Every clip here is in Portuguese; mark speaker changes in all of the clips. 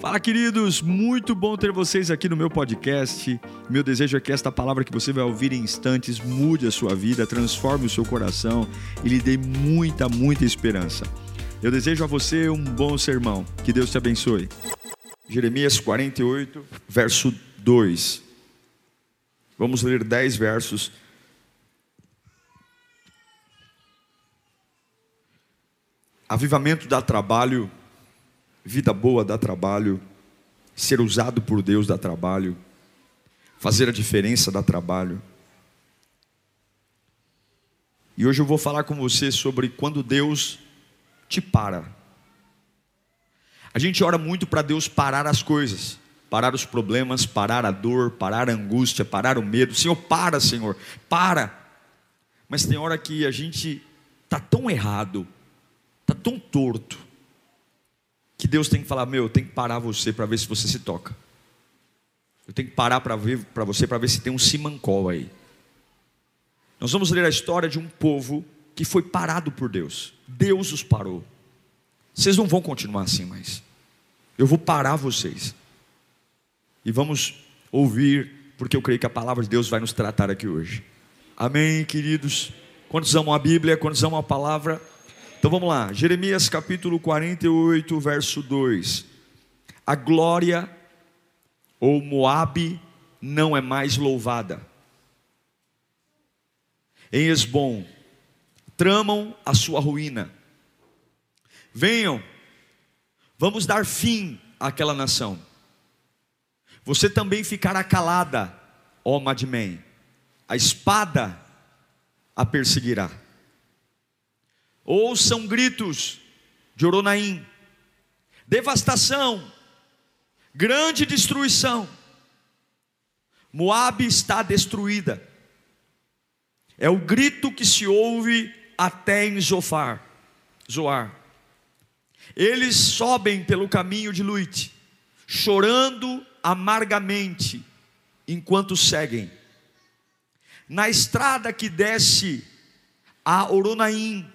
Speaker 1: Fala, queridos! Muito bom ter vocês aqui no meu podcast. Meu desejo é que esta palavra que você vai ouvir em instantes mude a sua vida, transforme o seu coração e lhe dê muita, muita esperança. Eu desejo a você um bom sermão. Que Deus te abençoe. Jeremias 48, verso 2. Vamos ler 10 versos. Avivamento dá trabalho Vida boa dá trabalho, ser usado por Deus dá trabalho, fazer a diferença dá trabalho. E hoje eu vou falar com você sobre quando Deus te para. A gente ora muito para Deus parar as coisas, parar os problemas, parar a dor, parar a angústia, parar o medo. Senhor, para, Senhor, para. Mas tem hora que a gente está tão errado, está tão torto, que Deus tem que falar: meu, eu tenho que parar você para ver se você se toca. Eu tenho que parar para ver para você para ver se tem um simancol aí. Nós vamos ler a história de um povo que foi parado por Deus. Deus os parou. Vocês não vão continuar assim mais. Eu vou parar vocês. E vamos ouvir, porque eu creio que a palavra de Deus vai nos tratar aqui hoje. Amém, queridos. Quantos amam a Bíblia? Quantos amam a palavra? Então vamos lá, Jeremias capítulo 48, verso 2. A glória ou Moabe não é mais louvada. Em Esbom, tramam a sua ruína. Venham, vamos dar fim àquela nação. Você também ficará calada, ó Madmen. A espada a perseguirá. Ouçam gritos de Oronaim, devastação, grande destruição. Moabe está destruída. É o grito que se ouve até em Zofar, Zoar. Eles sobem pelo caminho de Luite, chorando amargamente, enquanto seguem. Na estrada que desce a Oronaim,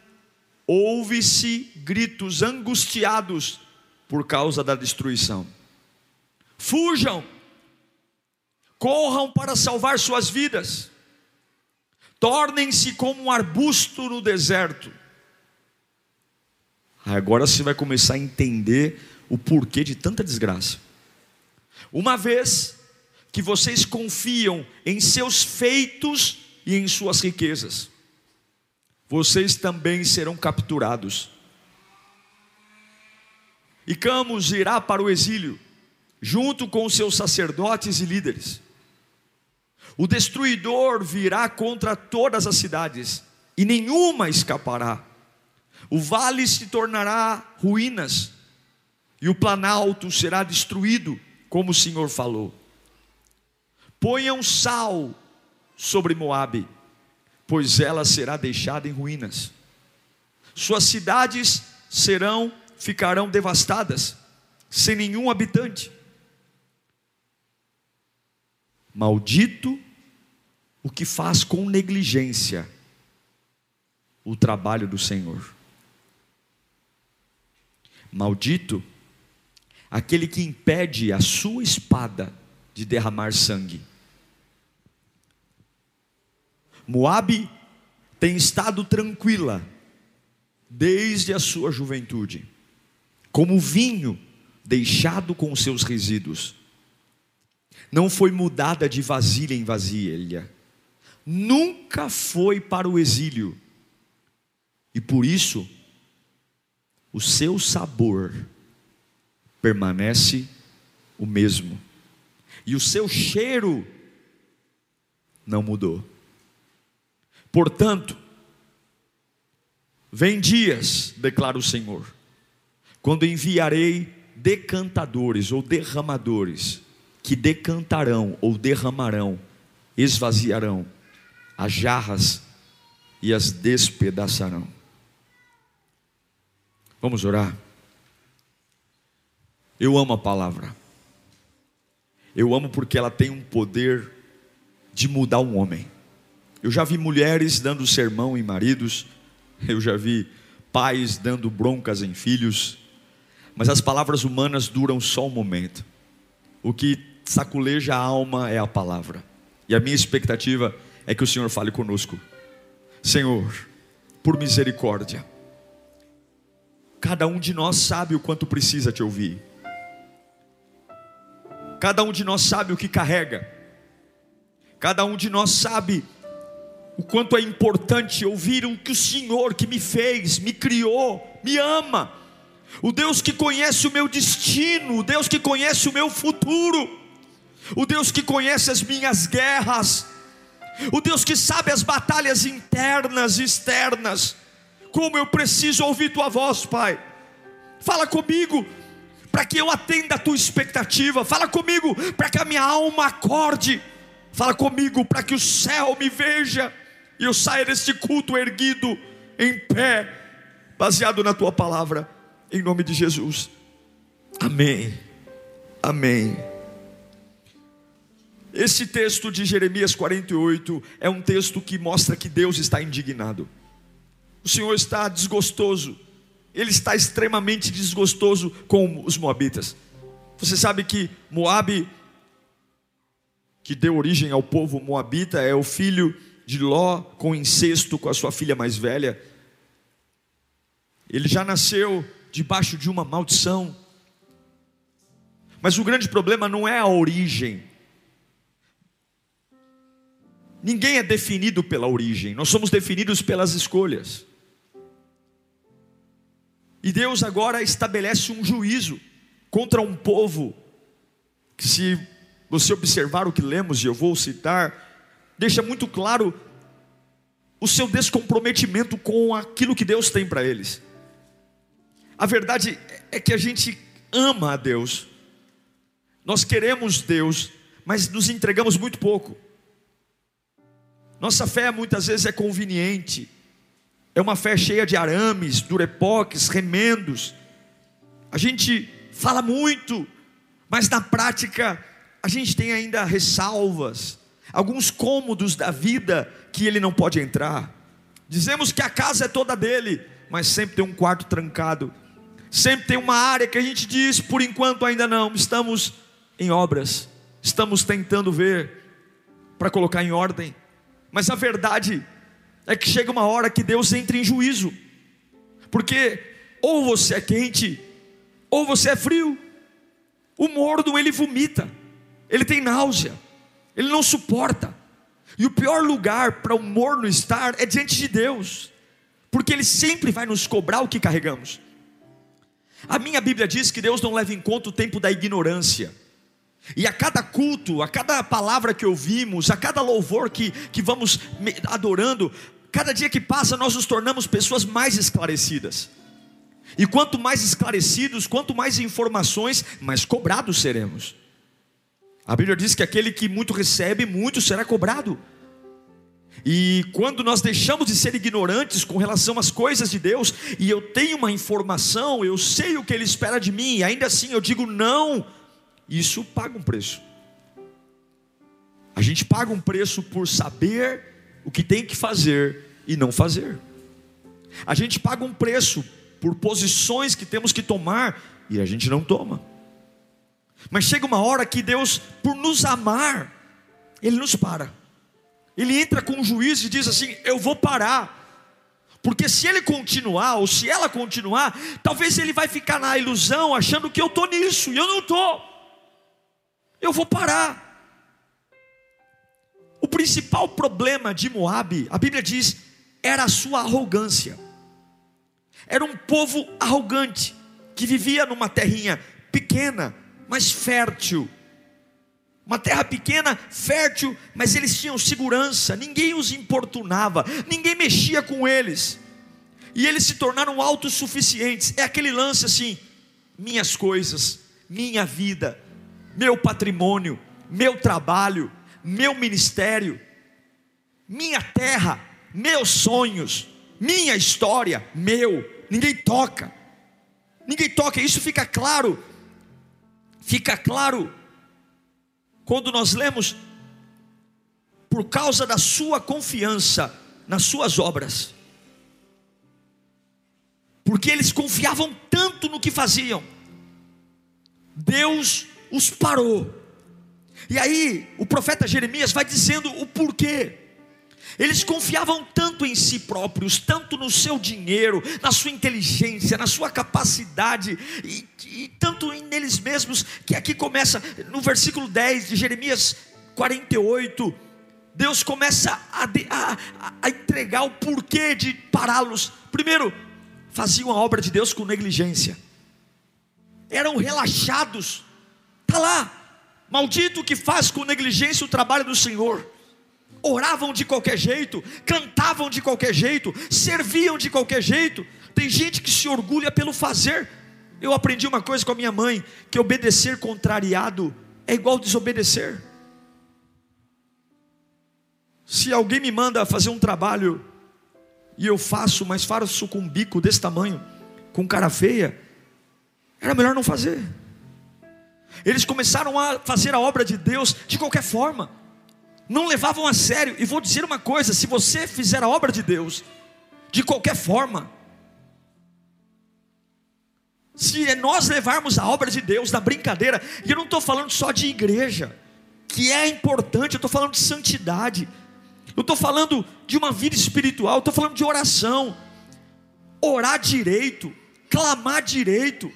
Speaker 1: ouve-se gritos angustiados por causa da destruição. Fujam, corram para salvar suas vidas, tornem-se como um arbusto no deserto. Agora você vai começar a entender o porquê de tanta desgraça. Uma vez que vocês confiam em seus feitos e em suas riquezas, vocês também serão capturados. E Camus irá para o exílio, junto com seus sacerdotes e líderes. O destruidor virá contra todas as cidades, e nenhuma escapará. O vale se tornará ruínas, e o planalto será destruído, como o Senhor falou. Ponham sal sobre Moabe pois ela será deixada em ruínas. Suas cidades serão, ficarão devastadas, sem nenhum habitante. Maldito o que faz com negligência o trabalho do Senhor. Maldito aquele que impede a sua espada de derramar sangue. Moabe tem estado tranquila desde a sua juventude, como vinho deixado com seus resíduos. Não foi mudada de vasilha em vasilha, nunca foi para o exílio, e por isso o seu sabor permanece o mesmo, e o seu cheiro não mudou. Portanto, vem dias, declara o Senhor, quando enviarei decantadores ou derramadores, que decantarão ou derramarão, esvaziarão as jarras e as despedaçarão. Vamos orar. Eu amo a palavra. Eu amo porque ela tem um poder de mudar um homem. Eu já vi mulheres dando sermão em maridos, eu já vi pais dando broncas em filhos, Mas as palavras humanas duram só um momento. O que saculeja a alma é a palavra. E a minha expectativa é que o Senhor fale conosco. Senhor, por misericórdia, cada um de nós sabe o quanto precisa te ouvir. Cada um de nós sabe o que carrega. Cada um de nós sabe o quanto é importante ouvir o que o Senhor que me fez, me criou, me ama, o Deus que conhece o meu destino, o Deus que conhece o meu futuro, o Deus que conhece as minhas guerras, o Deus que sabe as batalhas internas e externas. Como eu preciso ouvir tua voz, Pai. Fala comigo, para que eu atenda a tua expectativa. Fala comigo, para que a minha alma acorde. Fala comigo, para que o céu me veja e eu saia deste culto erguido em pé, baseado na tua palavra, em nome de Jesus. Amém. Amém. Esse texto de Jeremias 48 é um texto que mostra que Deus está indignado. O Senhor está desgostoso. Ele está extremamente desgostoso com os moabitas. Você sabe que Moabe, que deu origem ao povo moabita, é o filho de Ló com incesto com a sua filha mais velha. Ele já nasceu debaixo de uma maldição. Mas o grande problema não é a origem. Ninguém é definido pela origem, nós somos definidos pelas escolhas. E Deus agora estabelece um juízo contra um povo que, se você observar o que lemos, e eu vou citar, deixa muito claro o seu descomprometimento com aquilo que Deus tem para eles. A verdade é que a gente ama a Deus, nós queremos Deus, mas nos entregamos muito pouco. Nossa fé muitas vezes é conveniente, é uma fé cheia de arames, durepoques, remendos. A gente fala muito, mas na prática a gente tem ainda ressalvas, alguns cômodos da vida que ele não pode entrar. Dizemos que a casa é toda dele, mas sempre tem um quarto trancado. Sempre tem uma área que a gente diz, por enquanto ainda não, estamos em obras, estamos tentando ver para colocar em ordem. Mas a verdade é que chega uma hora que Deus entra em juízo, porque ou você é quente, ou você é frio. O mordo ele vomita, ele tem náusea ele não suporta. E o pior lugar para o morno estar é diante de Deus, porque Ele sempre vai nos cobrar o que carregamos. A minha Bíblia diz que Deus não leva em conta o tempo da ignorância. E a cada culto, a cada palavra que ouvimos, a cada louvor que, que vamos adorando, cada dia que passa nós nos tornamos pessoas mais esclarecidas. E quanto mais esclarecidos, quanto mais informações, mais cobrados seremos. A Bíblia diz que aquele que muito recebe, muito será cobrado. E quando nós deixamos de ser ignorantes com relação às coisas de Deus, e eu tenho uma informação, eu sei o que Ele espera de mim, e ainda assim eu digo não, isso paga um preço. A gente paga um preço por saber o que tem que fazer e não fazer. A gente paga um preço por posições que temos que tomar e a gente não toma. Mas chega uma hora que Deus, por nos amar, Ele nos para. Ele entra com o juiz e diz assim: Eu vou parar. Porque se ele continuar, ou se ela continuar, talvez ele vai ficar na ilusão, achando que eu estou nisso, e eu não estou. Eu vou parar. O principal problema de Moab, a Bíblia diz, era a sua arrogância. Era um povo arrogante, que vivia numa terrinha pequena, mas fértil. Uma terra pequena, fértil, mas eles tinham segurança, ninguém os importunava, ninguém mexia com eles, e eles se tornaram autossuficientes. É aquele lance assim: minhas coisas, minha vida, meu patrimônio, meu trabalho, meu ministério, minha terra, meus sonhos, minha história, meu, ninguém toca, ninguém toca, isso fica claro fica claro quando nós lemos, por causa da sua confiança nas suas obras, porque eles confiavam tanto no que faziam, Deus os parou. E aí, o profeta Jeremias vai dizendo o porquê. Eles confiavam tanto em si próprios, tanto no seu dinheiro, na sua inteligência, na sua capacidade, e, e tanto neles mesmos, que aqui começa no versículo 10 de Jeremias 48. Deus começa a, a, a entregar o porquê de pará-los. Primeiro, faziam a obra de Deus com negligência, eram relaxados, está lá, maldito que faz com negligência o trabalho do Senhor oravam de qualquer jeito, cantavam de qualquer jeito, serviam de qualquer jeito. Tem gente que se orgulha pelo fazer. Eu aprendi uma coisa com a minha mãe: que obedecer contrariado é igual desobedecer. Se alguém me manda fazer um trabalho e eu faço, mas faço com um bico desse tamanho, com cara feia, era melhor não fazer. Eles começaram a fazer a obra de Deus de qualquer forma não levavam a sério. E vou dizer uma coisa: se você fizer a obra de Deus, de qualquer forma, se nós levarmos a obra de Deus na brincadeira, e eu não estou falando só de igreja, que é importante, eu estou falando de santidade, eu estou falando de uma vida espiritual, estou falando de oração, orar direito, clamar direito.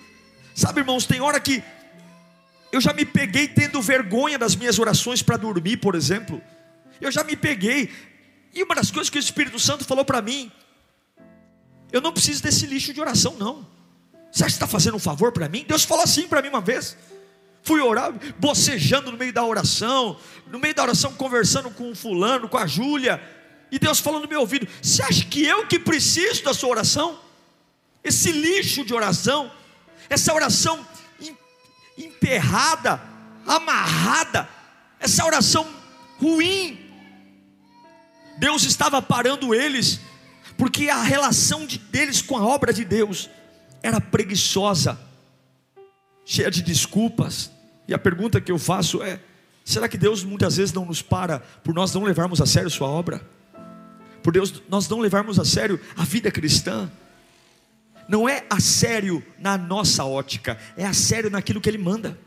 Speaker 1: Sabe, irmãos, tem hora que eu já me peguei tendo vergonha das minhas orações para dormir, por exemplo. Eu já me peguei. E uma das coisas que o Espírito Santo falou para mim, eu não preciso desse lixo de oração, não. Você acha que está fazendo um favor para mim? Deus falou assim para mim uma vez. Fui orar, bocejando no meio da oração, no meio da oração conversando com o fulano, com a Júlia, e Deus falou no meu ouvido: Você acha que eu que preciso da sua oração? Esse lixo de oração, essa oração emperrada, amarrada, essa oração ruim. Deus estava parando eles, porque a relação de, deles com a obra de Deus era preguiçosa, cheia de desculpas. E a pergunta que eu faço é: será que Deus muitas vezes não nos para por nós não levarmos a sério Sua obra? Por Deus nós não levarmos a sério a vida cristã? Não é a sério na nossa ótica, é a sério naquilo que Ele manda.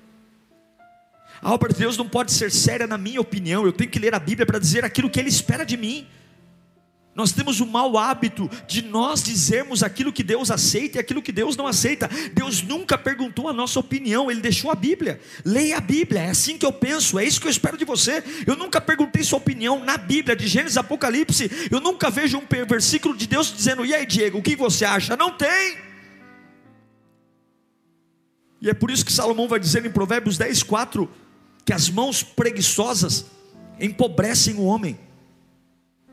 Speaker 1: A obra de Deus não pode ser séria na minha opinião, eu tenho que ler a Bíblia para dizer aquilo que Ele espera de mim. Nós temos o mau hábito de nós dizermos aquilo que Deus aceita e aquilo que Deus não aceita. Deus nunca perguntou a nossa opinião, Ele deixou a Bíblia. Leia a Bíblia, é assim que eu penso, é isso que eu espero de você. Eu nunca perguntei sua opinião na Bíblia, de Gênesis Apocalipse. Eu nunca vejo um versículo de Deus dizendo: E aí, Diego, o que você acha? Não tem. E é por isso que Salomão vai dizer em Provérbios 10, 4 que as mãos preguiçosas empobrecem o homem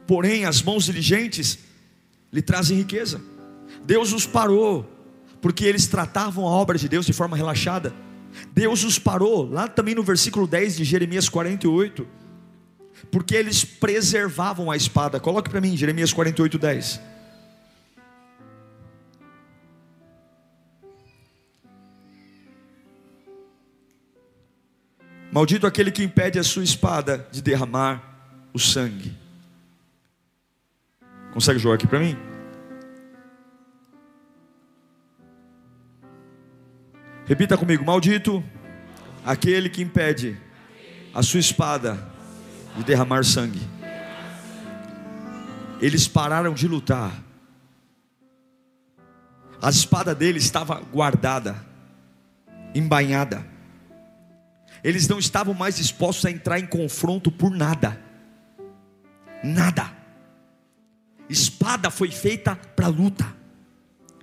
Speaker 1: porém as mãos diligentes lhe trazem riqueza. Deus os parou, porque eles tratavam a obra de Deus de forma relaxada. Deus os parou, lá também no versículo 10 de Jeremias 48, porque eles preservavam a espada. Coloque para mim, Jeremias 48, 10. Maldito aquele que impede a sua espada de derramar o sangue. Consegue jogar aqui para mim? Repita comigo: Maldito aquele que impede a sua espada de derramar sangue. Eles pararam de lutar. A espada deles estava guardada, embainhada. Eles não estavam mais dispostos a entrar em confronto por nada. Nada. Espada foi feita para luta.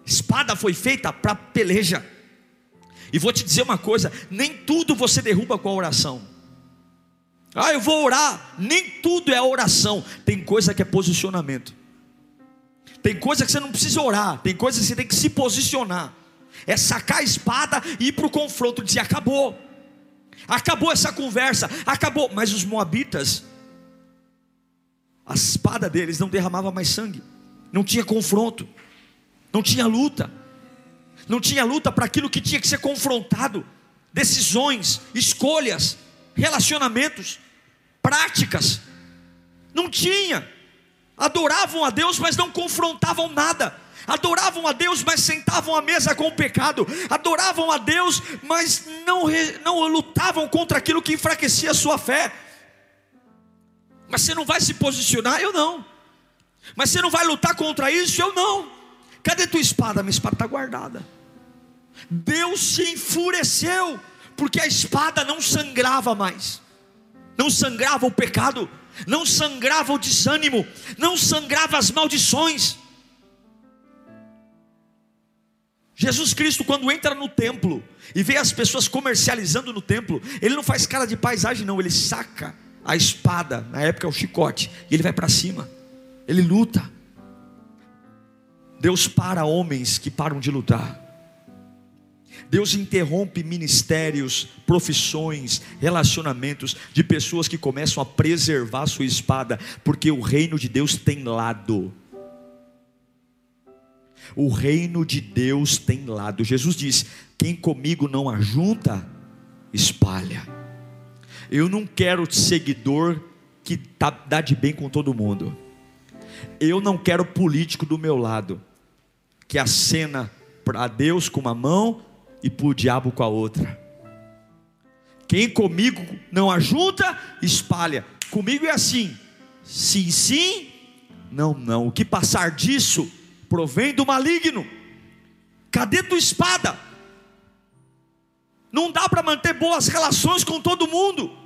Speaker 1: Espada foi feita para peleja. E vou te dizer uma coisa: nem tudo você derruba com a oração. Ah, eu vou orar. Nem tudo é oração. Tem coisa que é posicionamento. Tem coisa que você não precisa orar. Tem coisa que você tem que se posicionar. É sacar a espada e ir para o confronto. Dizer: acabou. Acabou essa conversa. Acabou. Mas os moabitas a espada deles não derramava mais sangue, não tinha confronto, não tinha luta, não tinha luta para aquilo que tinha que ser confrontado, decisões, escolhas, relacionamentos, práticas, não tinha, adoravam a Deus, mas não confrontavam nada, adoravam a Deus, mas sentavam à mesa com o pecado, adoravam a Deus, mas não, não lutavam contra aquilo que enfraquecia a sua fé. Mas você não vai se posicionar? Eu não. Mas você não vai lutar contra isso? Eu não. Cadê tua espada? Minha espada está guardada. Deus se enfureceu, porque a espada não sangrava mais, não sangrava o pecado, não sangrava o desânimo, não sangrava as maldições. Jesus Cristo, quando entra no templo e vê as pessoas comercializando no templo, ele não faz cara de paisagem, não, ele saca a espada, na época é o chicote, e ele vai para cima, ele luta. Deus para homens que param de lutar. Deus interrompe ministérios, profissões, relacionamentos de pessoas que começam a preservar sua espada, porque o reino de Deus tem lado. O reino de Deus tem lado. Jesus diz: quem comigo não ajunta, espalha. Eu não quero seguidor que tá, dá de bem com todo mundo. Eu não quero político do meu lado, que acena para Deus com uma mão e para o diabo com a outra. Quem comigo não ajunta, espalha. Comigo é assim: sim, sim, não, não. O que passar disso provém do maligno. Cadê tua espada? Não dá para manter boas relações com todo mundo.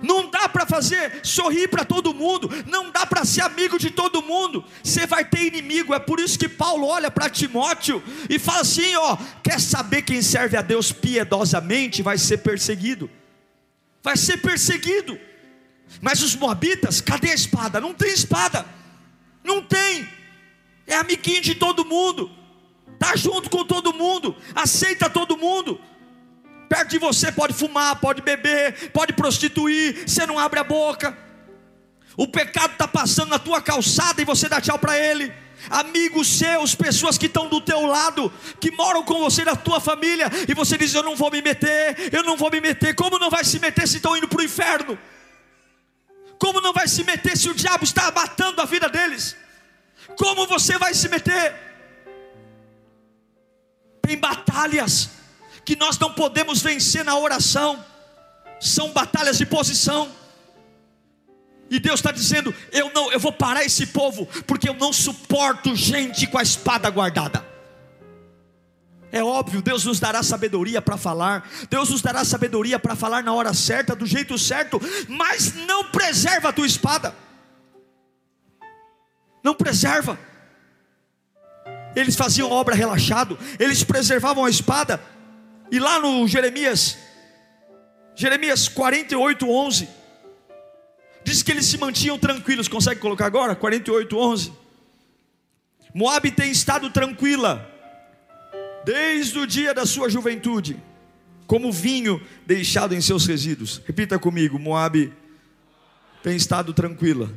Speaker 1: Não dá para fazer sorrir para todo mundo, não dá para ser amigo de todo mundo. Você vai ter inimigo. É por isso que Paulo olha para Timóteo e fala assim: ó, quer saber quem serve a Deus piedosamente vai ser perseguido. Vai ser perseguido. Mas os moabitas, cadê a espada? Não tem espada. Não tem. É amiguinho de todo mundo. Tá junto com todo mundo, aceita todo mundo perto de você pode fumar, pode beber, pode prostituir, você não abre a boca. O pecado está passando na tua calçada e você dá tchau para ele. Amigos seus, pessoas que estão do teu lado, que moram com você na tua família, e você diz: Eu não vou me meter, eu não vou me meter. Como não vai se meter se estão indo para o inferno? Como não vai se meter se o diabo está matando a vida deles? Como você vai se meter? Tem batalhas que nós não podemos vencer na oração, são batalhas de posição. E Deus está dizendo: eu não, eu vou parar esse povo, porque eu não suporto gente com a espada guardada. É óbvio, Deus nos dará sabedoria para falar, Deus nos dará sabedoria para falar na hora certa, do jeito certo, mas não preserva a tua espada. Não preserva. Eles faziam obra relaxado, eles preservavam a espada, e lá no Jeremias, Jeremias 48, 11, diz que eles se mantinham tranquilos. Consegue colocar agora? 48, 11. Moab tem estado tranquila, desde o dia da sua juventude, como vinho deixado em seus resíduos. Repita comigo: Moab tem estado tranquila.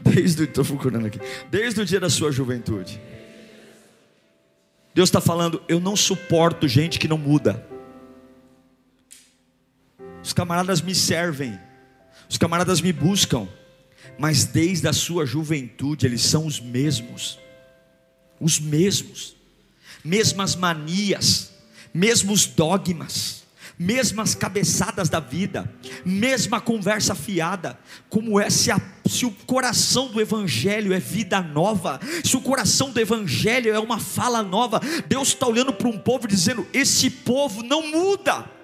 Speaker 1: Desde, aqui. Desde o dia da sua juventude. Deus está falando, eu não suporto gente que não muda. Os camaradas me servem, os camaradas me buscam, mas desde a sua juventude eles são os mesmos, os mesmos, mesmas manias, mesmos dogmas mesmas cabeçadas da vida, mesma conversa fiada, como é se, a, se o coração do Evangelho é vida nova, se o coração do Evangelho é uma fala nova, Deus está olhando para um povo dizendo: esse povo não muda.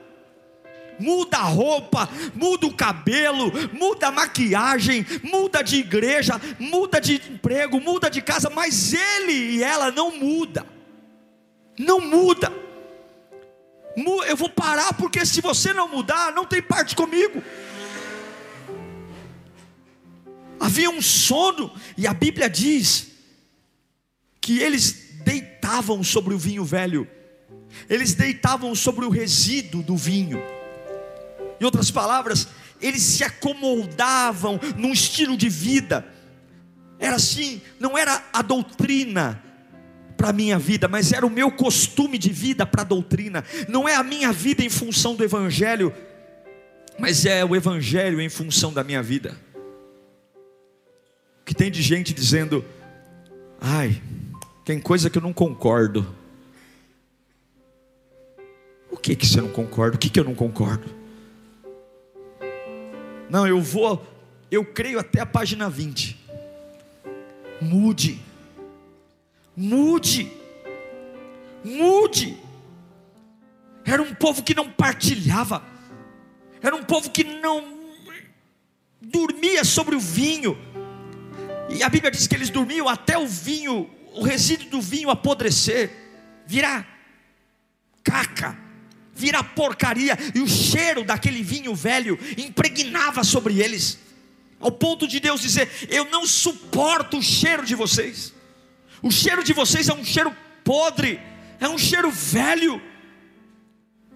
Speaker 1: Muda a roupa, muda o cabelo, muda a maquiagem, muda de igreja, muda de emprego, muda de casa, mas ele e ela não muda. Não muda eu vou parar porque se você não mudar, não tem parte comigo. Havia um sono, e a Bíblia diz que eles deitavam sobre o vinho velho, eles deitavam sobre o resíduo do vinho. Em outras palavras, eles se acomodavam num estilo de vida. Era assim, não era a doutrina, para a minha vida, mas era o meu costume de vida para a doutrina. Não é a minha vida em função do Evangelho, mas é o Evangelho em função da minha vida. O que tem de gente dizendo, Ai, tem coisa que eu não concordo. O que que você não concorda? O que que eu não concordo? Não, eu vou, eu creio até a página 20. Mude. Mude. Mude. Era um povo que não partilhava. Era um povo que não dormia sobre o vinho. E a Bíblia diz que eles dormiam até o vinho, o resíduo do vinho apodrecer, virar caca, virar porcaria, e o cheiro daquele vinho velho impregnava sobre eles, ao ponto de Deus dizer: Eu não suporto o cheiro de vocês, o cheiro de vocês é um cheiro podre, é um cheiro velho,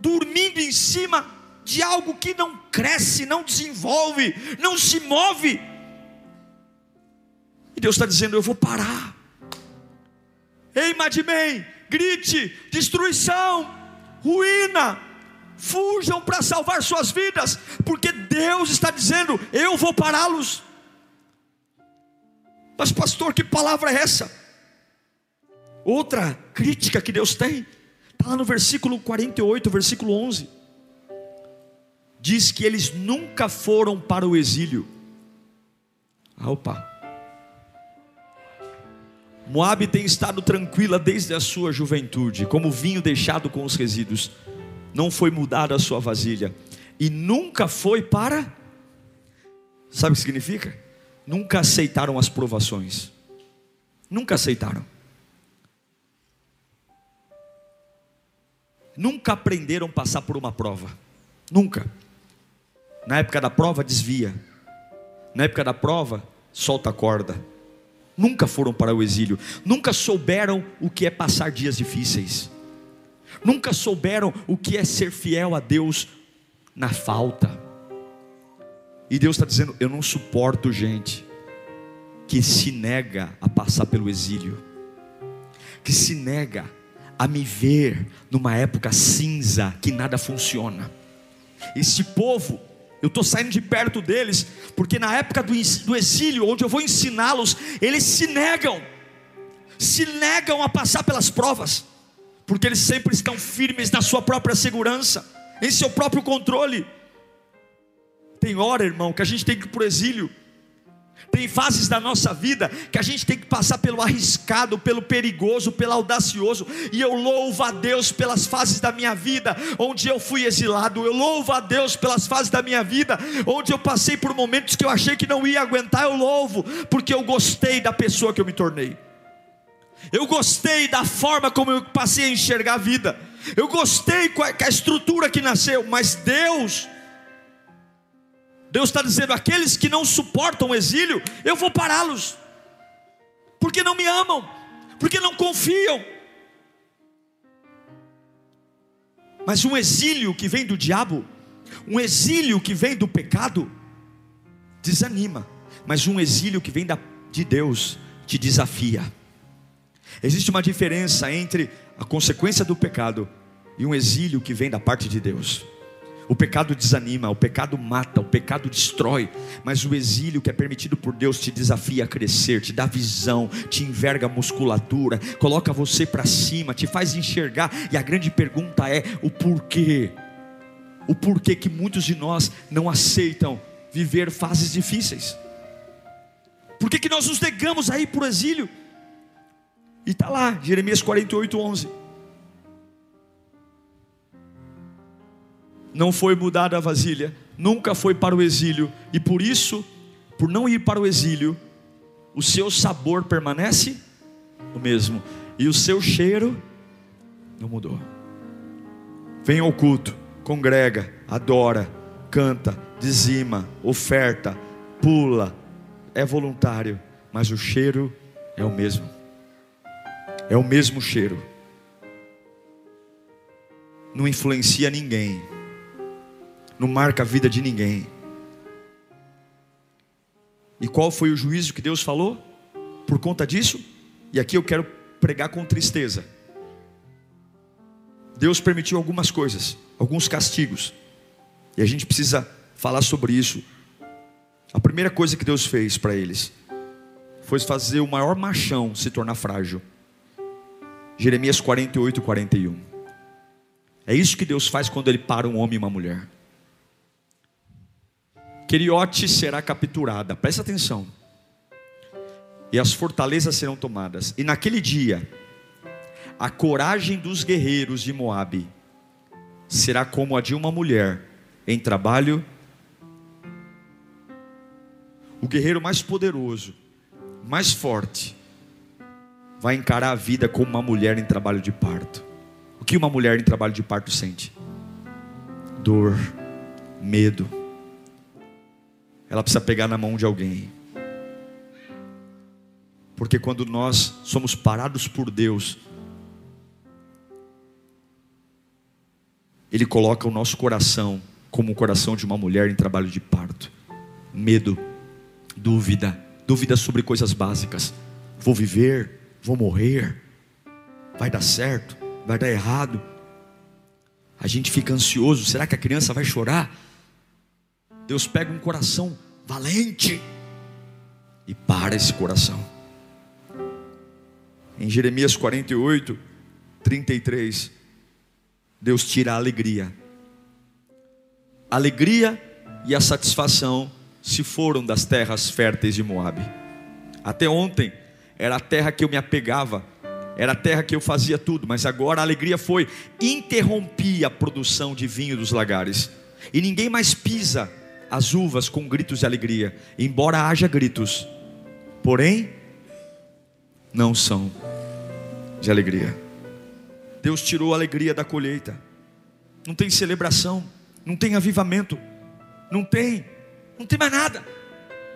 Speaker 1: dormindo em cima de algo que não cresce, não desenvolve, não se move. E Deus está dizendo: Eu vou parar. Ei, Madimem, grite: destruição, ruína, fujam para salvar suas vidas, porque Deus está dizendo: Eu vou pará-los. Mas, pastor, que palavra é essa? Outra crítica que Deus tem, está lá no versículo 48, versículo 11. Diz que eles nunca foram para o exílio. Ah, opa. Moabe tem estado tranquila desde a sua juventude, como vinho deixado com os resíduos. Não foi mudada a sua vasilha e nunca foi para Sabe o que significa? Nunca aceitaram as provações. Nunca aceitaram. Nunca aprenderam a passar por uma prova. Nunca. Na época da prova, desvia. Na época da prova, solta a corda nunca foram para o exílio, nunca souberam o que é passar dias difíceis, nunca souberam o que é ser fiel a Deus na falta. E Deus está dizendo: Eu não suporto gente que se nega a passar pelo exílio, que se nega a me ver numa época cinza que nada funciona. Este povo eu estou saindo de perto deles, porque na época do, do exílio, onde eu vou ensiná-los, eles se negam, se negam a passar pelas provas, porque eles sempre estão firmes na sua própria segurança, em seu próprio controle. Tem hora, irmão, que a gente tem que ir para o exílio, tem fases da nossa vida que a gente tem que passar pelo arriscado, pelo perigoso, pelo audacioso. E eu louvo a Deus pelas fases da minha vida onde eu fui exilado. Eu louvo a Deus pelas fases da minha vida onde eu passei por momentos que eu achei que não ia aguentar. Eu louvo porque eu gostei da pessoa que eu me tornei. Eu gostei da forma como eu passei a enxergar a vida. Eu gostei com a estrutura que nasceu, mas Deus Deus está dizendo: aqueles que não suportam o exílio, eu vou pará-los, porque não me amam, porque não confiam. Mas um exílio que vem do diabo, um exílio que vem do pecado, desanima, mas um exílio que vem da, de Deus te desafia. Existe uma diferença entre a consequência do pecado e um exílio que vem da parte de Deus. O pecado desanima, o pecado mata, o pecado destrói, mas o exílio que é permitido por Deus te desafia a crescer, te dá visão, te enverga a musculatura, coloca você para cima, te faz enxergar. E a grande pergunta é: o porquê? O porquê que muitos de nós não aceitam viver fases difíceis? Por que, que nós nos negamos a ir para o exílio? E está lá, Jeremias 48, 11. Não foi mudada a vasilha, nunca foi para o exílio, e por isso, por não ir para o exílio, o seu sabor permanece o mesmo, e o seu cheiro não mudou. Vem ao culto, congrega, adora, canta, dizima, oferta, pula, é voluntário, mas o cheiro é o mesmo. É o mesmo cheiro. Não influencia ninguém não marca a vida de ninguém. E qual foi o juízo que Deus falou por conta disso? E aqui eu quero pregar com tristeza. Deus permitiu algumas coisas, alguns castigos, e a gente precisa falar sobre isso. A primeira coisa que Deus fez para eles foi fazer o maior machão se tornar frágil. Jeremias 48, 41. É isso que Deus faz quando Ele para um homem e uma mulher. Queriote será capturada, presta atenção. E as fortalezas serão tomadas. E naquele dia, a coragem dos guerreiros de Moabe será como a de uma mulher em trabalho. O guerreiro mais poderoso, mais forte, vai encarar a vida como uma mulher em trabalho de parto. O que uma mulher em trabalho de parto sente? Dor, medo ela precisa pegar na mão de alguém. Porque quando nós somos parados por Deus, Ele coloca o nosso coração como o coração de uma mulher em trabalho de parto. Medo, dúvida, dúvida sobre coisas básicas. Vou viver, vou morrer, vai dar certo, vai dar errado. A gente fica ansioso, será que a criança vai chorar? Deus pega um coração valente e para esse coração. Em Jeremias 48, 33, Deus tira a alegria. A alegria e a satisfação se foram das terras férteis de Moabe. Até ontem era a terra que eu me apegava, era a terra que eu fazia tudo, mas agora a alegria foi interrompi a produção de vinho dos lagares. E ninguém mais pisa as uvas com gritos de alegria, embora haja gritos, porém não são de alegria. Deus tirou a alegria da colheita. Não tem celebração, não tem avivamento, não tem, não tem mais nada.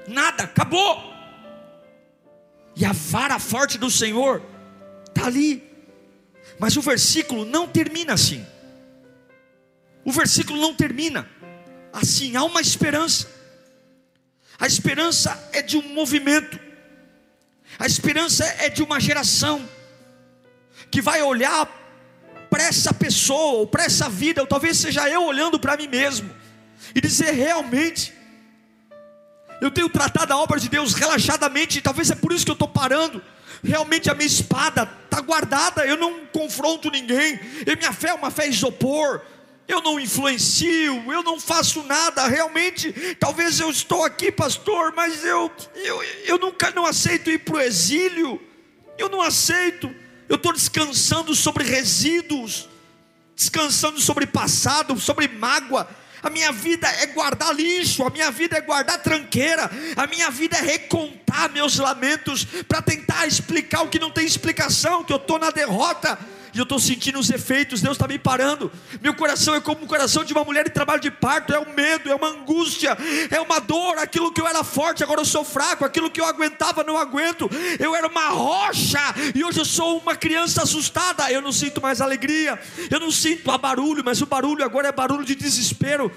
Speaker 1: Nada, acabou. E a vara forte do Senhor está ali. Mas o versículo não termina assim. O versículo não termina assim, há uma esperança. A esperança é de um movimento, a esperança é de uma geração que vai olhar para essa pessoa, ou para essa vida, ou talvez seja eu olhando para mim mesmo, e dizer realmente, eu tenho tratado a obra de Deus relaxadamente, talvez é por isso que eu estou parando. Realmente a minha espada está guardada, eu não confronto ninguém, e minha fé é uma fé isopor, eu não influencio, eu não faço nada, realmente, talvez eu estou aqui, pastor, mas eu, eu, eu nunca não aceito ir para o exílio, eu não aceito, eu estou descansando sobre resíduos, descansando sobre passado, sobre mágoa, a minha vida é guardar lixo, a minha vida é guardar tranqueira, a minha vida é recontar meus lamentos, para tentar explicar o que não tem explicação, que eu estou na derrota, e eu estou sentindo os efeitos, Deus está me parando. Meu coração é como o coração de uma mulher em trabalho de parto, é um medo, é uma angústia, é uma dor. Aquilo que eu era forte, agora eu sou fraco, aquilo que eu aguentava, não aguento. Eu era uma rocha e hoje eu sou uma criança assustada. Eu não sinto mais alegria, eu não sinto a barulho, mas o barulho agora é barulho de desespero.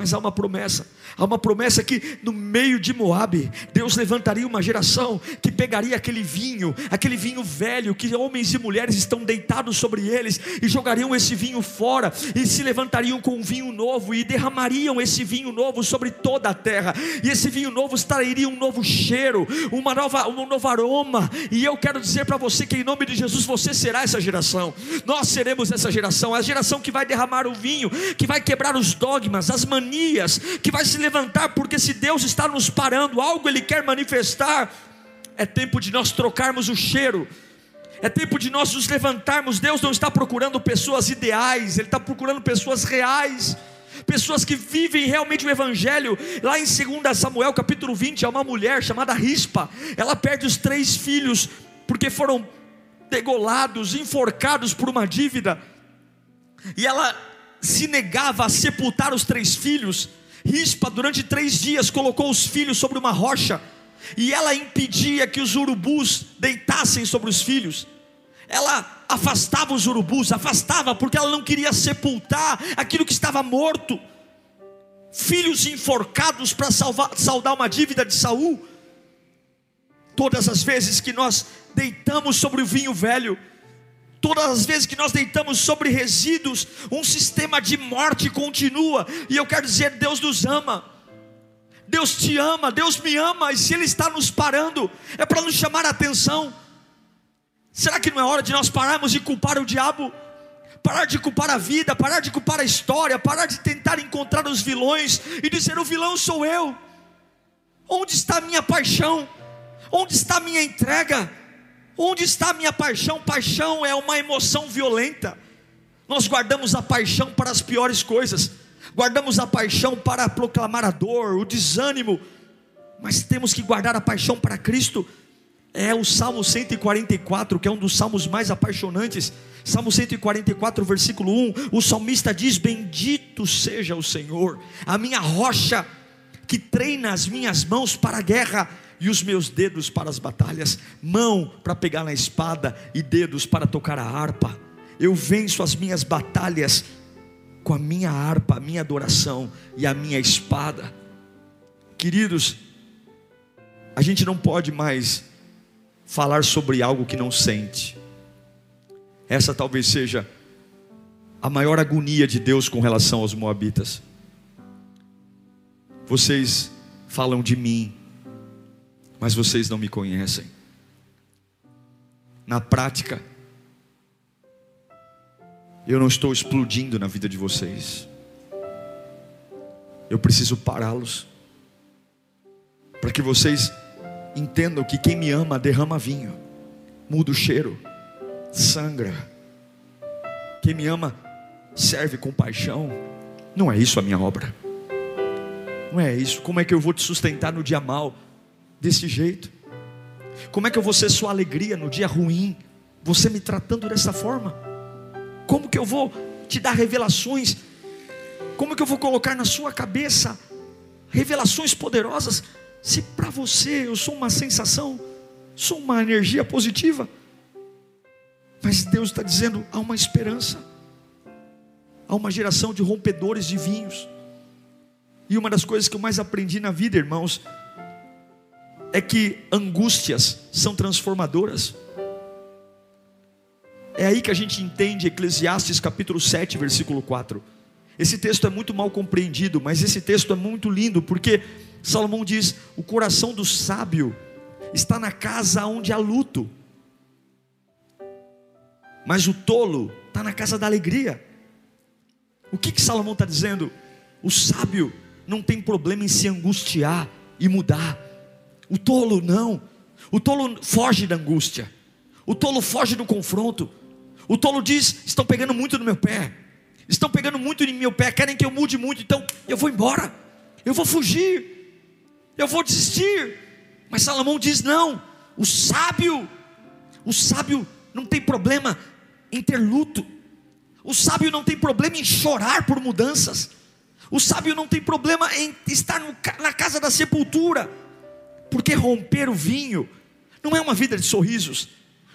Speaker 1: Mas há uma promessa, há uma promessa que no meio de Moabe, Deus levantaria uma geração que pegaria aquele vinho, aquele vinho velho, que homens e mulheres estão deitados sobre eles, e jogariam esse vinho fora, e se levantariam com um vinho novo, e derramariam esse vinho novo sobre toda a terra, e esse vinho novo extrairia um novo cheiro, uma nova, um novo aroma, e eu quero dizer para você que em nome de Jesus você será essa geração, nós seremos essa geração, a geração que vai derramar o vinho, que vai quebrar os dogmas, as manias que vai se levantar, porque se Deus está nos parando, algo Ele quer manifestar, é tempo de nós trocarmos o cheiro, é tempo de nós nos levantarmos. Deus não está procurando pessoas ideais, Ele está procurando pessoas reais pessoas que vivem realmente o Evangelho. Lá em 2 Samuel capítulo 20, há uma mulher chamada Rispa, ela perde os três filhos, porque foram degolados, enforcados por uma dívida, e ela se negava a sepultar os três filhos, Rispa, durante três dias, colocou os filhos sobre uma rocha, e ela impedia que os urubus deitassem sobre os filhos. Ela afastava os urubus, afastava, porque ela não queria sepultar aquilo que estava morto. Filhos enforcados para saldar uma dívida de Saul. Todas as vezes que nós deitamos sobre o vinho velho, Todas as vezes que nós deitamos sobre resíduos, um sistema de morte continua. E eu quero dizer, Deus nos ama. Deus te ama, Deus me ama, e se Ele está nos parando, é para nos chamar a atenção. Será que não é hora de nós pararmos de culpar o diabo? Parar de culpar a vida, parar de culpar a história, parar de tentar encontrar os vilões e dizer: o vilão sou eu. Onde está a minha paixão? Onde está a minha entrega? Onde está a minha paixão? Paixão é uma emoção violenta. Nós guardamos a paixão para as piores coisas, guardamos a paixão para proclamar a dor, o desânimo, mas temos que guardar a paixão para Cristo. É o Salmo 144, que é um dos salmos mais apaixonantes. Salmo 144, versículo 1: o salmista diz: Bendito seja o Senhor, a minha rocha, que treina as minhas mãos para a guerra e os meus dedos para as batalhas, mão para pegar na espada e dedos para tocar a harpa. Eu venço as minhas batalhas com a minha harpa, a minha adoração e a minha espada. Queridos, a gente não pode mais falar sobre algo que não sente. Essa talvez seja a maior agonia de Deus com relação aos Moabitas. Vocês falam de mim, mas vocês não me conhecem. Na prática, eu não estou explodindo na vida de vocês. Eu preciso pará-los, para que vocês entendam que quem me ama derrama vinho, muda o cheiro, sangra. Quem me ama serve com paixão. Não é isso a minha obra. Não é isso. Como é que eu vou te sustentar no dia mal? Desse jeito? Como é que eu vou ser sua alegria no dia ruim? Você me tratando dessa forma? Como que eu vou te dar revelações? Como que eu vou colocar na sua cabeça revelações poderosas? Se para você eu sou uma sensação, sou uma energia positiva, mas Deus está dizendo: há uma esperança, há uma geração de rompedores de vinhos. E uma das coisas que eu mais aprendi na vida, irmãos, é que angústias são transformadoras. É aí que a gente entende Eclesiastes capítulo 7, versículo 4. Esse texto é muito mal compreendido, mas esse texto é muito lindo, porque Salomão diz: o coração do sábio está na casa onde há luto, mas o tolo está na casa da alegria. O que, que Salomão está dizendo? O sábio não tem problema em se angustiar e mudar. O tolo não. O tolo foge da angústia. O tolo foge do confronto. O tolo diz: estão pegando muito no meu pé. Estão pegando muito no meu pé. Querem que eu mude muito. Então eu vou embora. Eu vou fugir. Eu vou desistir. Mas Salomão diz: não. O sábio, o sábio não tem problema em ter luto. O sábio não tem problema em chorar por mudanças. O sábio não tem problema em estar na casa da sepultura porque romper o vinho não é uma vida de sorrisos.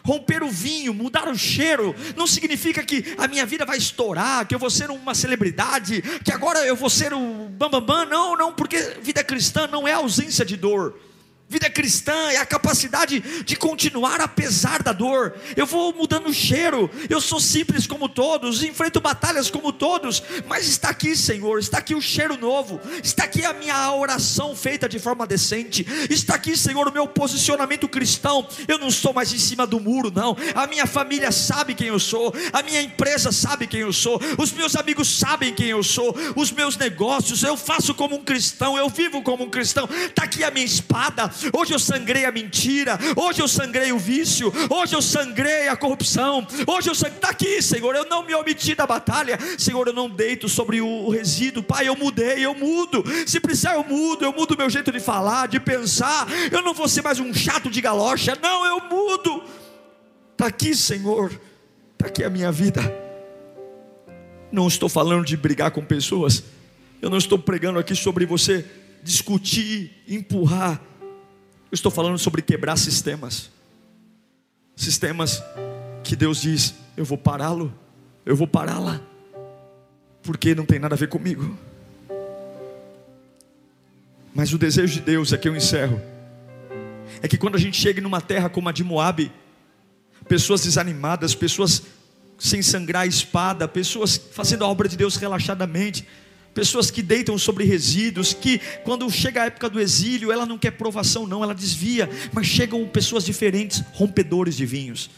Speaker 1: Romper o vinho, mudar o cheiro, não significa que a minha vida vai estourar, que eu vou ser uma celebridade, que agora eu vou ser o bambambam. Bam, bam. Não, não, porque vida cristã não é ausência de dor. Vida cristã é a capacidade de continuar apesar da dor. Eu vou mudando o cheiro. Eu sou simples como todos, enfrento batalhas como todos, mas está aqui, Senhor, está aqui o cheiro novo. Está aqui a minha oração feita de forma decente. Está aqui, Senhor, o meu posicionamento cristão. Eu não estou mais em cima do muro, não. A minha família sabe quem eu sou. A minha empresa sabe quem eu sou. Os meus amigos sabem quem eu sou. Os meus negócios, eu faço como um cristão, eu vivo como um cristão. Está aqui a minha espada Hoje eu sangrei a mentira, hoje eu sangrei o vício, hoje eu sangrei a corrupção, hoje eu sangrei, está aqui, Senhor, eu não me omiti da batalha, Senhor, eu não deito sobre o resíduo, Pai, eu mudei, eu mudo, se precisar eu mudo, eu mudo meu jeito de falar, de pensar, eu não vou ser mais um chato de galocha, não, eu mudo, está aqui, Senhor, está aqui a minha vida. Não estou falando de brigar com pessoas, eu não estou pregando aqui sobre você discutir, empurrar, eu estou falando sobre quebrar sistemas. Sistemas que Deus diz: eu vou pará-lo, eu vou pará-la, porque não tem nada a ver comigo. Mas o desejo de Deus é que eu encerro. É que quando a gente chega numa terra como a de Moabe, pessoas desanimadas, pessoas sem sangrar a espada, pessoas fazendo a obra de Deus relaxadamente, pessoas que deitam sobre resíduos, que quando chega a época do exílio, ela não quer provação, não, ela desvia, mas chegam pessoas diferentes, rompedores de vinhos.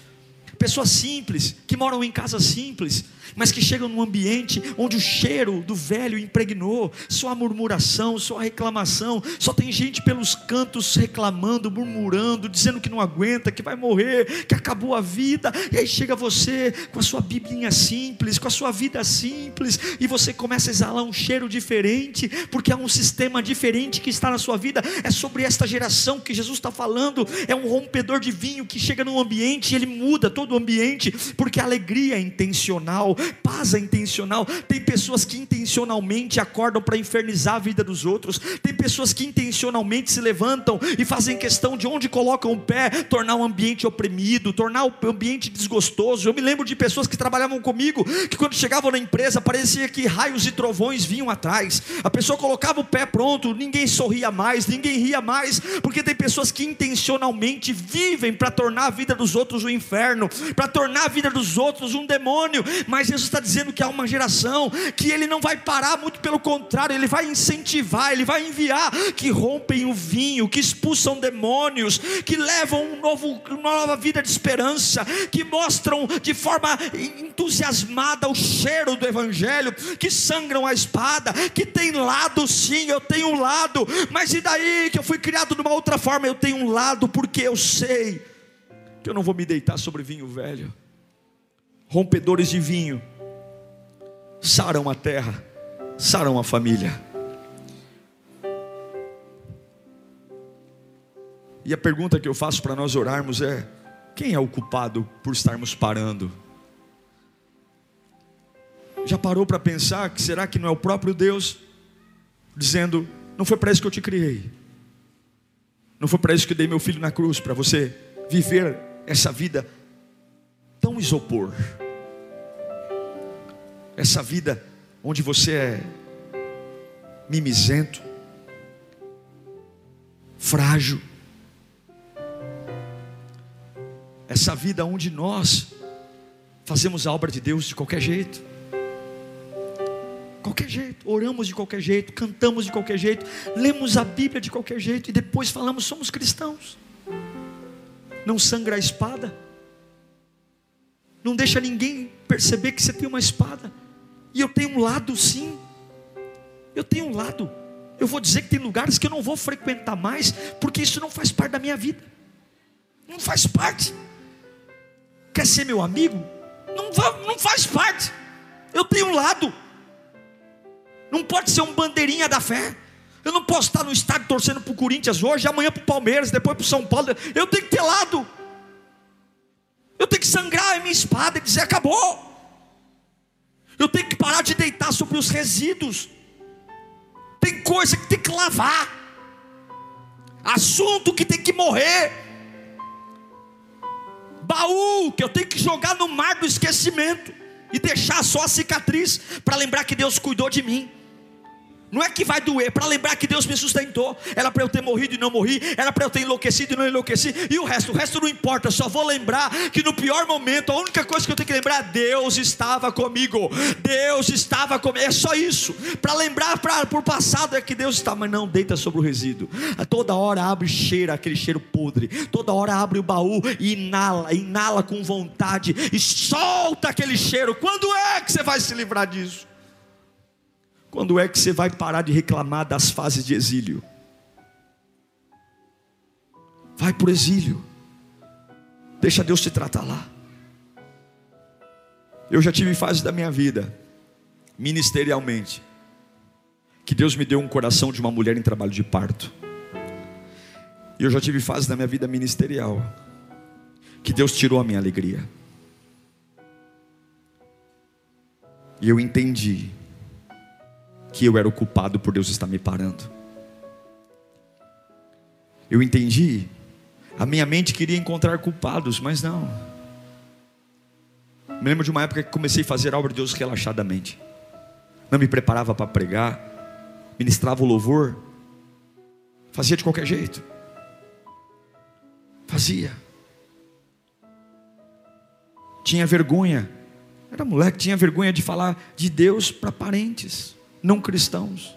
Speaker 1: Pessoas simples, que moram em casas simples, mas que chegam num ambiente onde o cheiro do velho impregnou, só a murmuração, só a reclamação, só tem gente pelos cantos reclamando, murmurando, dizendo que não aguenta, que vai morrer, que acabou a vida, e aí chega você com a sua biblinha simples, com a sua vida simples, e você começa a exalar um cheiro diferente, porque há um sistema diferente que está na sua vida, é sobre esta geração que Jesus está falando, é um rompedor de vinho que chega num ambiente e ele muda todo o ambiente, porque a alegria é intencional, paz é intencional. Tem pessoas que intencionalmente acordam para infernizar a vida dos outros. Tem pessoas que intencionalmente se levantam e fazem questão de onde colocam o pé, tornar o ambiente oprimido, tornar o ambiente desgostoso. Eu me lembro de pessoas que trabalhavam comigo, que quando chegavam na empresa parecia que raios e trovões vinham atrás. A pessoa colocava o pé pronto, ninguém sorria mais, ninguém ria mais, porque tem pessoas que intencionalmente vivem para tornar a vida dos outros um inferno, para tornar a vida dos outros um demônio. Mas Jesus está dizendo que há uma geração que ele não vai parar, muito pelo contrário, ele vai incentivar, ele vai enviar que rompem o vinho, que expulsam demônios, que levam um novo, uma nova vida de esperança, que mostram de forma entusiasmada o cheiro do Evangelho, que sangram a espada, que tem lado sim, eu tenho um lado, mas e daí que eu fui criado de uma outra forma? Eu tenho um lado porque eu sei que eu não vou me deitar sobre vinho velho rompedores de vinho, saram a terra, saram a família. E a pergunta que eu faço para nós orarmos é: quem é o culpado por estarmos parando? Já parou para pensar que será que não é o próprio Deus dizendo: não foi para isso que eu te criei, não foi para isso que eu dei meu filho na cruz, para você viver essa vida tão isopor. Essa vida onde você é mimizento, frágil. Essa vida onde nós fazemos a obra de Deus de qualquer jeito. Qualquer jeito, oramos de qualquer jeito, cantamos de qualquer jeito, lemos a Bíblia de qualquer jeito e depois falamos somos cristãos. Não sangra a espada não deixa ninguém perceber que você tem uma espada. E eu tenho um lado sim. Eu tenho um lado. Eu vou dizer que tem lugares que eu não vou frequentar mais, porque isso não faz parte da minha vida. Não faz parte. Quer ser meu amigo? Não, não faz parte. Eu tenho um lado. Não pode ser um bandeirinha da fé. Eu não posso estar no estádio torcendo para o Corinthians hoje, amanhã para o Palmeiras, depois para o São Paulo. Eu tenho que ter lado. Eu tenho que sangrar a minha espada e dizer: acabou. Eu tenho que parar de deitar sobre os resíduos. Tem coisa que tem que lavar, assunto que tem que morrer, baú que eu tenho que jogar no mar do esquecimento e deixar só a cicatriz para lembrar que Deus cuidou de mim. Não é que vai doer, para lembrar que Deus me sustentou. Era para eu ter morrido e não morri, era para eu ter enlouquecido e não enlouqueci. E o resto, o resto não importa, só vou lembrar que no pior momento, a única coisa que eu tenho que lembrar, Deus estava comigo. Deus estava comigo. É só isso. Para lembrar para por passado é que Deus está, mas não deita sobre o resíduo. Toda hora abre cheira, aquele cheiro podre. Toda hora abre o baú e inala, inala com vontade e solta aquele cheiro. Quando é que você vai se livrar disso? Quando é que você vai parar de reclamar das fases de exílio? Vai para o exílio. Deixa Deus te tratar lá. Eu já tive fases da minha vida, ministerialmente, que Deus me deu um coração de uma mulher em trabalho de parto. E eu já tive fases da minha vida ministerial, que Deus tirou a minha alegria. E eu entendi que eu era o culpado por Deus estar me parando. Eu entendi. A minha mente queria encontrar culpados, mas não. Me lembro de uma época que comecei a fazer a obra de Deus relaxadamente. Não me preparava para pregar, ministrava o louvor, fazia de qualquer jeito. Fazia. Tinha vergonha. Era moleque, tinha vergonha de falar de Deus para parentes. Não cristãos.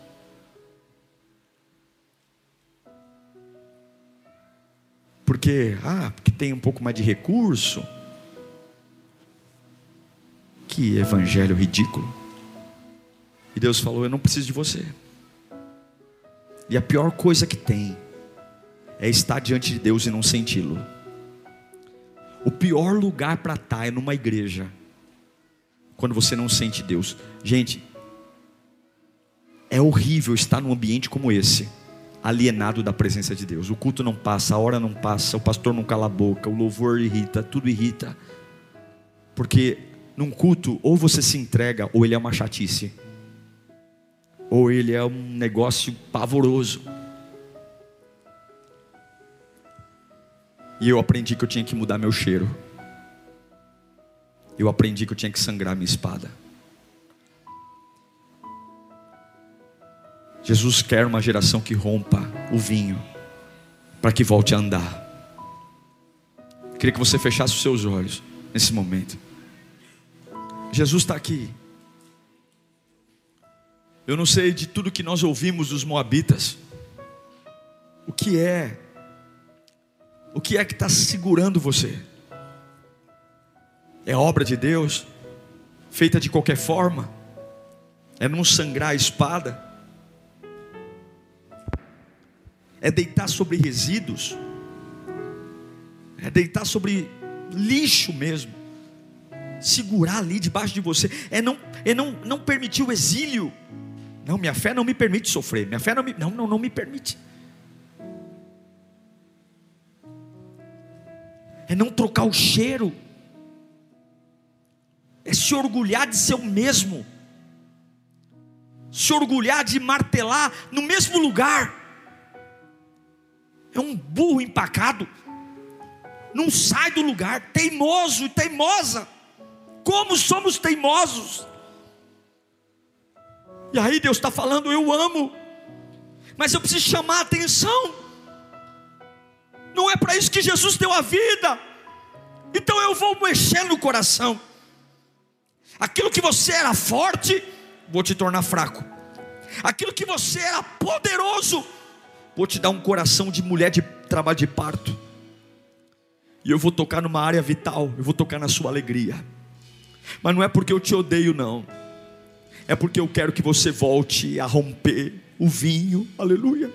Speaker 1: Porque, ah, porque tem um pouco mais de recurso. Que evangelho ridículo. E Deus falou: Eu não preciso de você. E a pior coisa que tem é estar diante de Deus e não senti-lo. O pior lugar para estar é numa igreja, quando você não sente Deus. Gente, é horrível estar num ambiente como esse, alienado da presença de Deus. O culto não passa, a hora não passa, o pastor não cala a boca, o louvor irrita, tudo irrita. Porque num culto, ou você se entrega, ou ele é uma chatice ou ele é um negócio pavoroso. E eu aprendi que eu tinha que mudar meu cheiro. Eu aprendi que eu tinha que sangrar minha espada. Jesus quer uma geração que rompa o vinho, para que volte a andar. Queria que você fechasse os seus olhos nesse momento. Jesus está aqui. Eu não sei de tudo que nós ouvimos dos Moabitas. O que é? O que é que está segurando você? É obra de Deus, feita de qualquer forma? É não sangrar a espada? É deitar sobre resíduos? É deitar sobre lixo mesmo? Segurar ali debaixo de você? É não, é não, não permitir o exílio? Não, minha fé não me permite sofrer. Minha fé não me, não, não, não me permite. É não trocar o cheiro. É se orgulhar de ser o mesmo. Se orgulhar de martelar no mesmo lugar. É um burro empacado. Não sai do lugar, teimoso e teimosa. Como somos teimosos. E aí Deus está falando, eu amo, mas eu preciso chamar a atenção. Não é para isso que Jesus deu a vida. Então eu vou mexer no coração. Aquilo que você era forte, vou te tornar fraco. Aquilo que você era poderoso, vou te dar um coração de mulher de trabalho de parto. E eu vou tocar numa área vital, eu vou tocar na sua alegria. Mas não é porque eu te odeio, não é porque eu quero que você volte a romper o vinho, aleluia.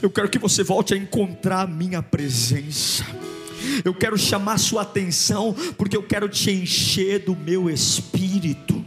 Speaker 1: Eu quero que você volte a encontrar a minha presença. Eu quero chamar sua atenção, porque eu quero te encher do meu espírito.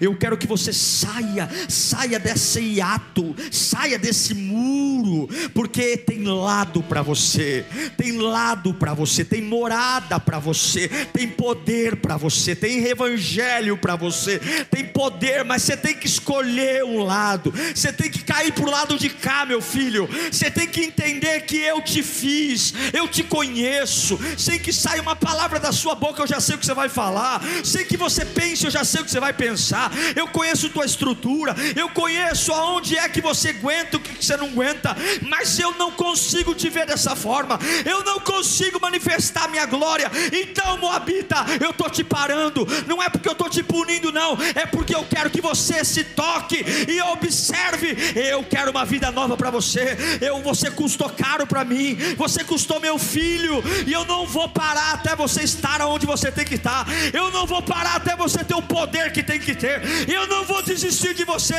Speaker 1: Eu quero que você saia, saia desse hiato, saia desse muro, porque tem lado para você, tem lado para você, tem morada para você, tem poder para você, tem evangelho para você, tem poder, mas você tem que escolher um lado, você tem que cair para o lado de cá, meu filho, você tem que entender que eu te fiz, eu te conheço, sem que saia uma palavra da sua boca, eu já sei o que você vai falar, sem que você pense, eu já sei o que você vai pensar pensar, eu conheço tua estrutura, eu conheço aonde é que você aguenta, o que você não aguenta, mas eu não consigo te ver dessa forma, eu não consigo manifestar minha glória. Então, Moabita, eu estou te parando, não é porque eu estou te punindo, não, é porque eu quero que você se toque e observe. Eu quero uma vida nova para você. Eu, você custou caro para mim, você custou meu filho, e eu não vou parar até você estar onde você tem que estar. Eu não vou parar até você ter o poder que tem que ter. Eu não vou desistir de você.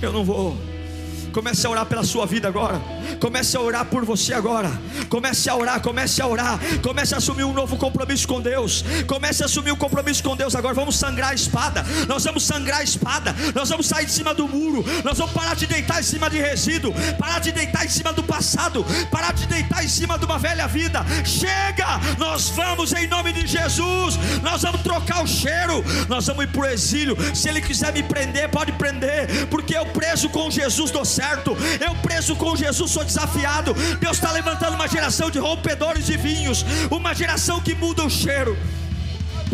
Speaker 1: Eu não vou. Comece a orar pela sua vida agora. Comece a orar por você agora. Comece a orar, comece a orar. Comece a assumir um novo compromisso com Deus. Comece a assumir um compromisso com Deus agora. Vamos sangrar a espada. Nós vamos sangrar a espada. Nós vamos sair de cima do muro. Nós vamos parar de deitar em cima de resíduo. Parar de deitar em cima do passado. Parar de deitar em cima de uma velha vida. Chega! Nós vamos em nome de Jesus. Nós vamos trocar o cheiro. Nós vamos ir para o exílio. Se Ele quiser me prender, pode prender. Porque eu preso com Jesus do certo. Eu preso com Jesus sou desafiado. Deus está levantando uma geração de rompedores de vinhos, uma geração que muda o cheiro.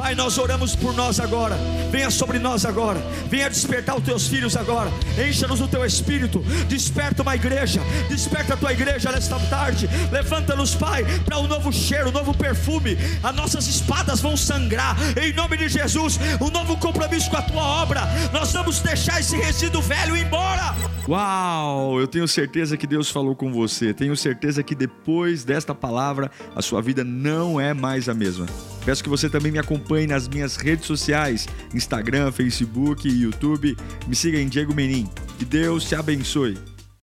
Speaker 1: Pai, nós oramos por nós agora. Venha sobre nós agora. Venha despertar os teus filhos agora. Encha-nos do teu espírito. Desperta uma igreja. Desperta a tua igreja nesta tarde. Levanta-nos, Pai, para um novo cheiro, um novo perfume. As nossas espadas vão sangrar. Em nome de Jesus, um novo compromisso com a tua obra. Nós vamos deixar esse resíduo velho embora. Uau! Eu tenho certeza que Deus falou com você. Tenho certeza que depois desta palavra, a sua vida não é mais a mesma. Peço que você também me acompanhe nas minhas redes sociais: Instagram, Facebook YouTube. Me siga em Diego Menin. Que Deus te abençoe.